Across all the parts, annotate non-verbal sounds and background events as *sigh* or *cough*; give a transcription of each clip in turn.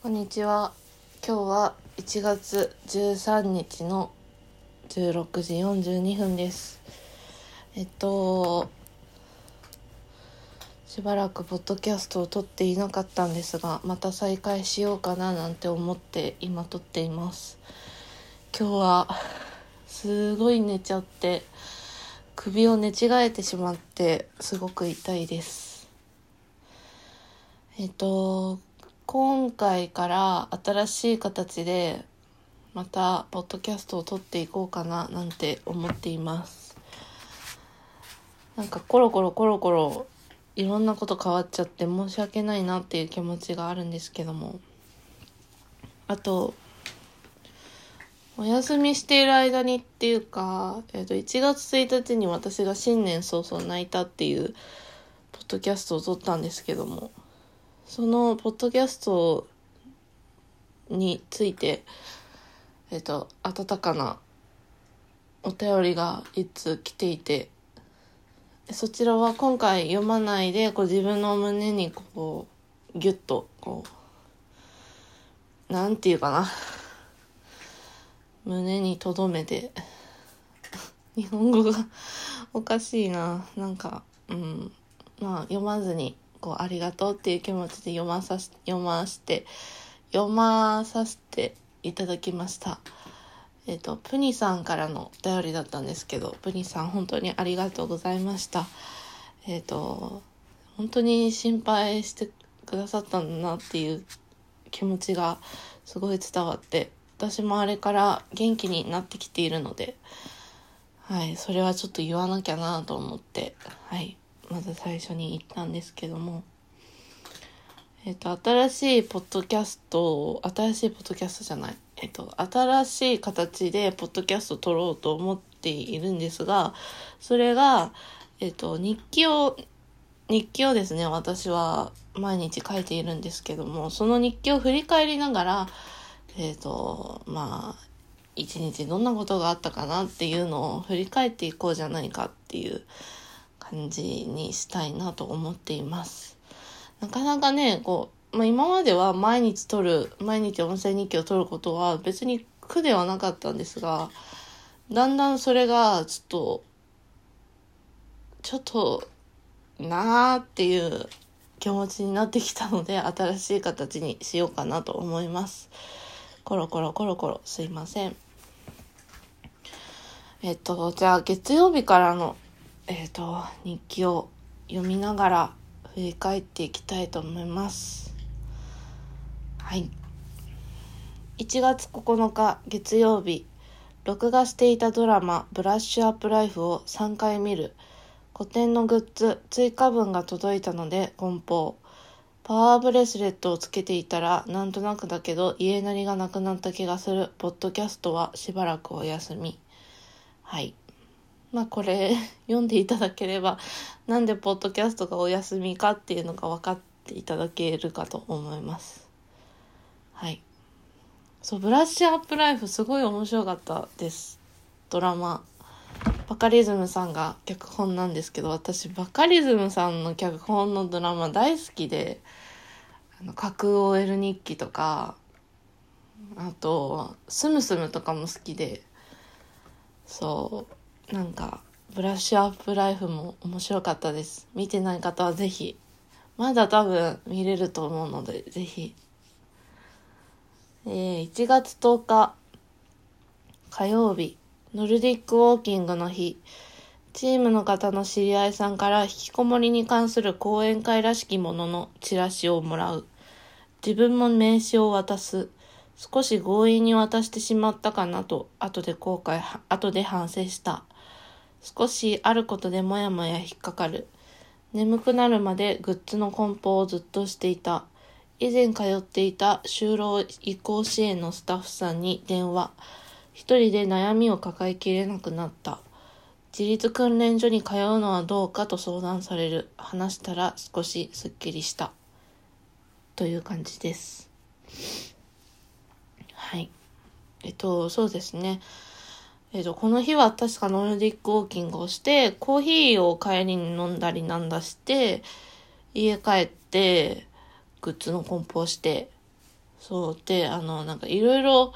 こんにちは。今日は1月13日の16時42分です。えっと、しばらくポッドキャストを撮っていなかったんですが、また再開しようかななんて思って今撮っています。今日はすごい寝ちゃって、首を寝違えてしまってすごく痛いです。えっと、今回から新しい形でまたポッドキャストを撮っていこうかななんて思っています。なんかコロコロコロコロいろんなこと変わっちゃって申し訳ないなっていう気持ちがあるんですけども。あとお休みしている間にっていうか、えっと1月1日に私が新年早々泣いたっていうポッドキャストを撮ったんですけども。そのポッドキャストについて、えっと、温かなお便りがいつ来ていて、そちらは今回読まないで、こう自分の胸にこう、ギュッと、こう、なんていうかな。胸に留めて、日本語がおかしいな。なんか、うん。まあ、読まずに、こう、ありがとうっていう気持ちで読まさし、読まして、読まさせていただきました。えっ、と、プニさんからのお便りだったんですけど、プニさん本当にありがとうございました。えっ、と、本当に心配してくださったんだなっていう気持ちがすごい伝わって、私もあれから元気になってきているので、はい、それはちょっと言わなきゃなと思って、はい、まず最初に言ったんですけども、えっ、と、新しいポッドキャストを、新しいポッドキャストじゃない、えっ、と、新しい形でポッドキャストを撮ろうと思っているんですが、それが、えっ、と、日記を、日記をですね、私は毎日書いているんですけども、その日記を振り返りながら、えっ、と、まあ、一日どんなことがあったかなっていうのを振り返っていこうじゃないかっていう感じにしたいなと思っています。なかなかね、こう、まあ、今までは毎日撮る、毎日音声日記を撮ることは別に苦ではなかったんですが、だんだんそれがちょっと、ちょっと、なーっていう気持ちになってきたので、新しい形にしようかなと思います。コロコロコロコロ、すいません。えっと、じゃあ月曜日からの、えっと、日記を読みながら振り返っていきたいと思います。はい。1月9日月曜日、録画していたドラマブラッシュアップライフを3回見る。古典のグッズ追加分が届いたので梱包。パワーブレスレットをつけていたらなんとなくだけど家なりがなくなった気がする。ポッドキャストはしばらくお休み。はい。まあこれ *laughs* 読んでいただければなんでポッドキャストがお休みかっていうのが分かっていただけるかと思います。はい。そう、ブラッシュアップライフすごい面白かったです。ドラマ。バカリズムさんが脚本なんですけど、私バカリズムさんの脚本のドラマ大好きで、あの、架空 OL 日記とか、あと、スムスムとかも好きで、そう、なんか、ブラッシュアップライフも面白かったです。見てない方はぜひ、まだ多分見れると思うので、ぜひ。えー、1月10日、火曜日、ノルディックウォーキングの日、チームの方の知り合いさんから引きこもりに関する講演会らしきもののチラシをもらう。自分も名刺を渡す。少し強引に渡してしまったかなと、後で後悔、後で反省した。少しあることでもやもや引っかかる。眠くなるまでグッズの梱包をずっとしていた。以前通っていた就労移行支援のスタッフさんに電話。一人で悩みを抱えきれなくなった。自立訓練所に通うのはどうかと相談される。話したら少しすっきりした。という感じです。はい。えっと、そうですね。えっと、この日は確かノルディックウォーキングをして、コーヒーを帰りに飲んだりなんだして、家帰って、グッズの梱包して、そうであのなんかいろいろ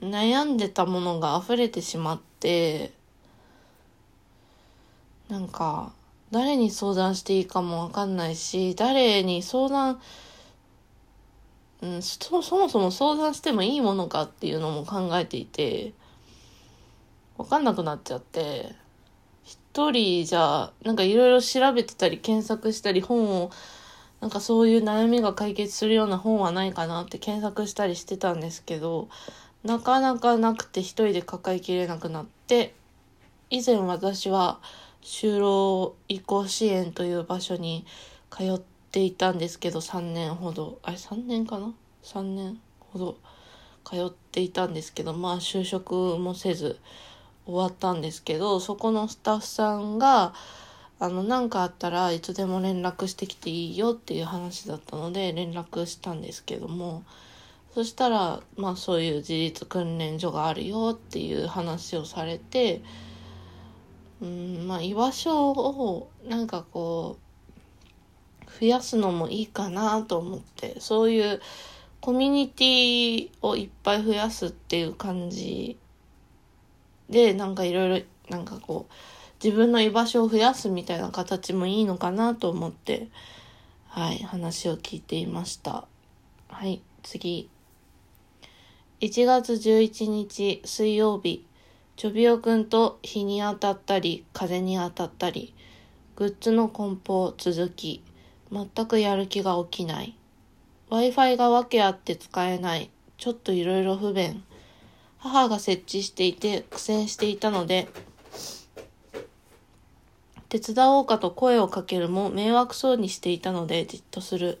悩んでたものが溢れてしまってなんか誰に相談していいかもわかんないし誰に相談うん、そそもそも相談してもいいものかっていうのも考えていてわかんなくなっちゃって一人じゃなんかいろいろ調べてたり検索したり本をなんかそういう悩みが解決するような本はないかなって検索したりしてたんですけどなかなかなくて一人で抱えきれなくなって以前私は就労移行支援という場所に通っていたんですけど3年ほど。あれ3年かな？3年ほど通っていたんですけどまあ就職もせず終わったんですけどそこのスタッフさんがあの何かあったらいつでも連絡してきていいよっていう話だったので連絡したんですけどもそしたらまあそういう自立訓練所があるよっていう話をされてうんまあ居場所をなんかこう増やすのもいいかなと思ってそういうコミュニティをいっぱい増やすっていう感じでなんかいろいろなんかこう自分の居場所を増やすみたいな形もいいのかなと思ってはい話を聞いていました。はい次。1月11日水曜日。ちょびおくんと日に当たったり風に当たったりグッズの梱包続き。全くやる気が起きない。Wi-Fi が訳あって使えない。ちょっといろいろ不便。母が設置していて苦戦していたので手伝おうかと声をかけるも迷惑そうにしていたのでじっとする。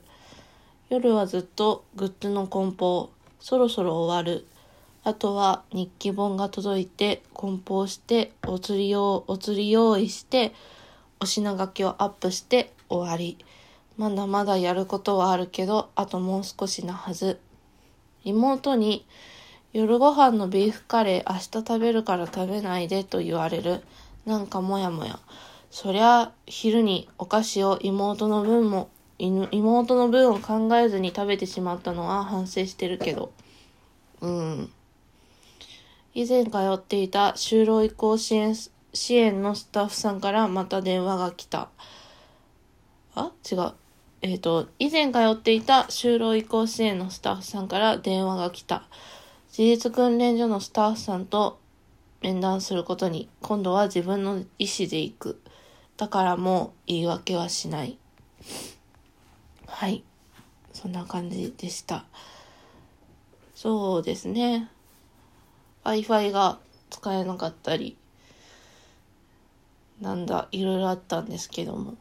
夜はずっとグッズの梱包。そろそろ終わる。あとは日記本が届いて梱包してお釣りをお釣り用意してお品書きをアップして終わり。まだまだやることはあるけどあともう少しなはず。妹に夜ご飯のビーフカレー明日食べるから食べないでと言われる。なんかもやもや。そりゃ、昼にお菓子を妹の分も、妹の分を考えずに食べてしまったのは反省してるけど。うん。以前通っていた就労移行支援、支援のスタッフさんからまた電話が来た。あ？違う。えっ、ー、と、以前通っていた就労移行支援のスタッフさんから電話が来た。自立訓練所のスタッフさんと面談することに、今度は自分の意思で行く。だからもう言い訳はしない。はい。そんな感じでした。そうですね。Wi-Fi が使えなかったり、なんだ、いろいろあったんですけども。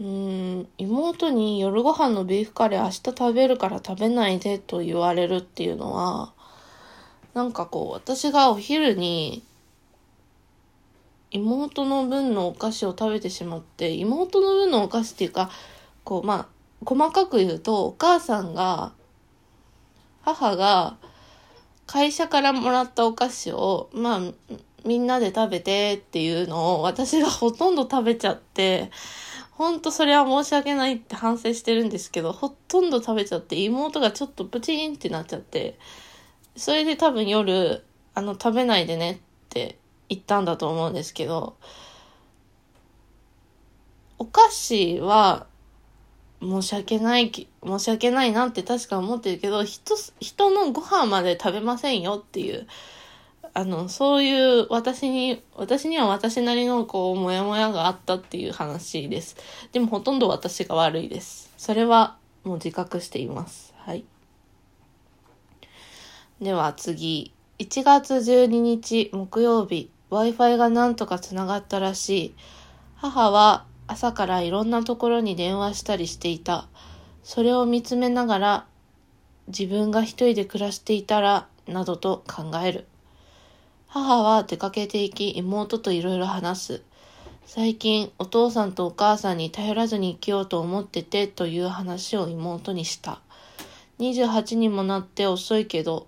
うん妹に夜ご飯のビーフカレー明日食べるから食べないでと言われるっていうのはなんかこう私がお昼に妹の分のお菓子を食べてしまって妹の分のお菓子っていうかこうまあ細かく言うとお母さんが母が会社からもらったお菓子をまあみんなで食べてっていうのを私がほとんど食べちゃってほんとそれは申し訳ないって反省してるんですけど、ほとんど食べちゃって妹がちょっとプチンってなっちゃって、それで多分夜、あの、食べないでねって言ったんだと思うんですけど、お菓子は申し訳ない、申し訳ないなって確か思ってるけど、人、人のご飯まで食べませんよっていうあの、そういう私に、私には私なりのこう、もやもやがあったっていう話です。でもほとんど私が悪いです。それはもう自覚しています。はい。では次。1月12日木曜日、Wi-Fi がなんとか繋がったらしい。母は朝からいろんなところに電話したりしていた。それを見つめながら、自分が一人で暮らしていたら、などと考える。母は出かけていき、妹といろいろ話す。最近、お父さんとお母さんに頼らずに生きようと思ってて、という話を妹にした。28にもなって遅いけど、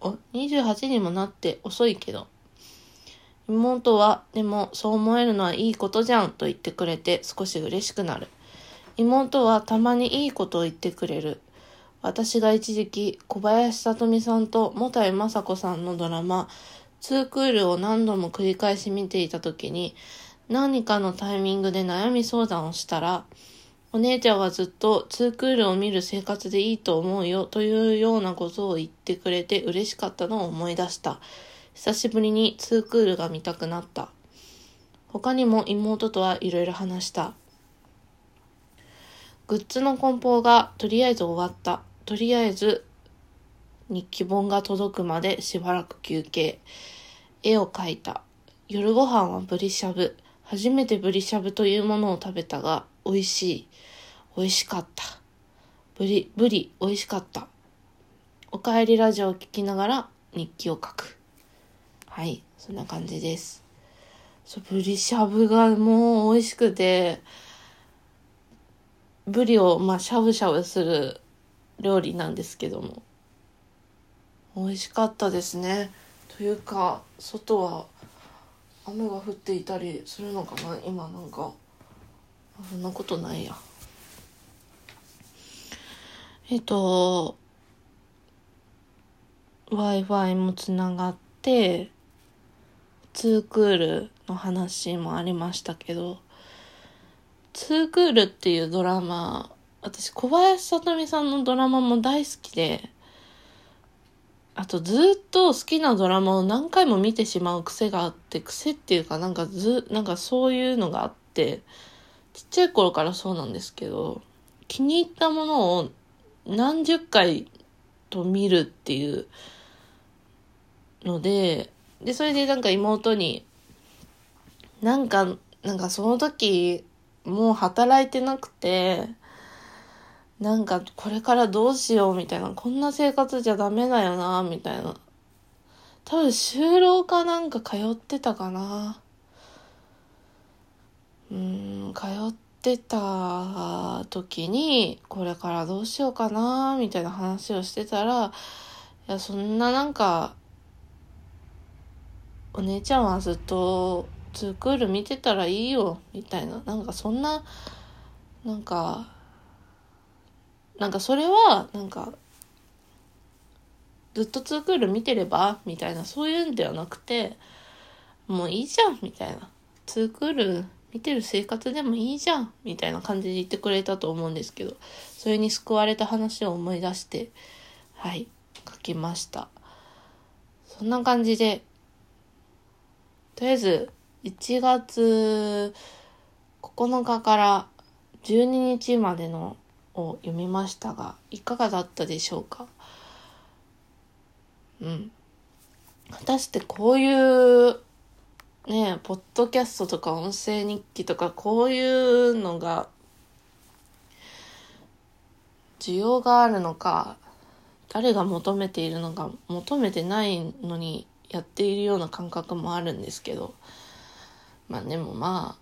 お、28にもなって遅いけど、妹は、でもそう思えるのはいいことじゃんと言ってくれて少し嬉しくなる。妹はたまにいいことを言ってくれる。私が一時期小林聡美さんともたいまさこさんのドラマ、ツークールを何度も繰り返し見ていた時に、何かのタイミングで悩み相談をしたら、お姉ちゃんはずっとツークールを見る生活でいいと思うよというようなことを言ってくれて嬉しかったのを思い出した。久しぶりにツークールが見たくなった。他にも妹とはいろいろ話した。グッズの梱包がとりあえず終わった。とりあえず日記本が届くまでしばらく休憩。絵を描いた。夜ご飯はブリしゃぶ。初めてブリしゃぶというものを食べたが、美味しい。美味しかった。ブリ、ブリ、美味しかった。おかえりラジオを聞きながら日記を書く。はい、そんな感じです。そう、ブリしゃぶがもう美味しくて、ブリをまあしゃぶしゃぶする料理なんですけども、美味しかったですね。というか、外は雨が降っていたりするのかな今なんか。そんなことないや。えっと、Wi-Fi もつながって、ツークールの話もありましたけど、ツークールっていうドラマ、私小林さとみさんのドラマも大好きで、あとずっと好きなドラマを何回も見てしまう癖があって、癖っていうかなんかず、なんかそういうのがあって、ちっちゃい頃からそうなんですけど、気に入ったものを何十回と見るっていうので、で、それでなんか妹に、なんか、なんかその時、もう働いてなくて、なんかこれからどうしようみたいな、こんな生活じゃダメだよな、みたいな。多分就労かなんか通ってたかな。うん、通ってた時に、これからどうしようかな、みたいな話をしてたら、いや、そんななんか、お姉ちゃんはずっとツークール見てたらいいよ、みたいな。なんかそんな、なんか、なんかそれは、なんか、ずっとツークール見てればみたいな、そういうんではなくて、もういいじゃんみたいな。ツークール見てる生活でもいいじゃんみたいな感じで言ってくれたと思うんですけど、それに救われた話を思い出して、はい、書きました。そんな感じで、とりあえず、1月9日から12日までのを読みましたが、いかがだったでしょうか？うん。果たしてこういうねポッドキャストとか音声日記とかこういうのが需要があるのか誰が求めているのか求めてないのにやっているような感覚もあるんですけどまあでもまあ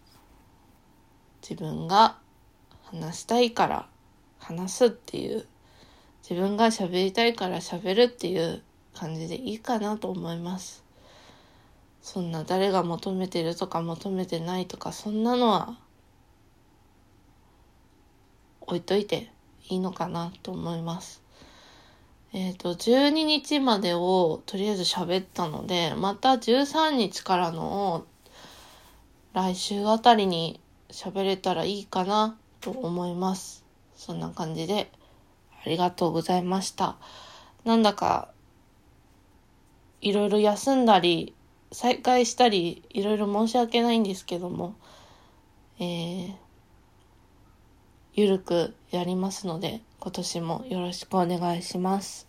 自分が話したいから話すっていう自分が喋りたいから喋るっていう感じでいいかなと思います。そんな誰が求めてるとか求めてないとかそんなのは置いといていいのかなと思います。えっ、ー、と、12日までをとりあえず喋ったので、また13日からの来週あたりに喋れたらいいかなと思います。そんな感じで、ありがとうございました。なんだか、いろいろ休んだり、再開したり、いろいろ申し訳ないんですけども、えー、ゆるくやりますので、今年もよろしくお願いします。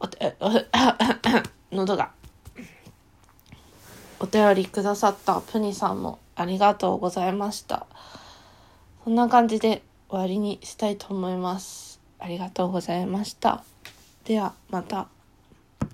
おて、*coughs* 喉が。お便りくださったプニさんもありがとうございました。そんな感じで終わりにしたいと思います。ありがとうございました。では、また。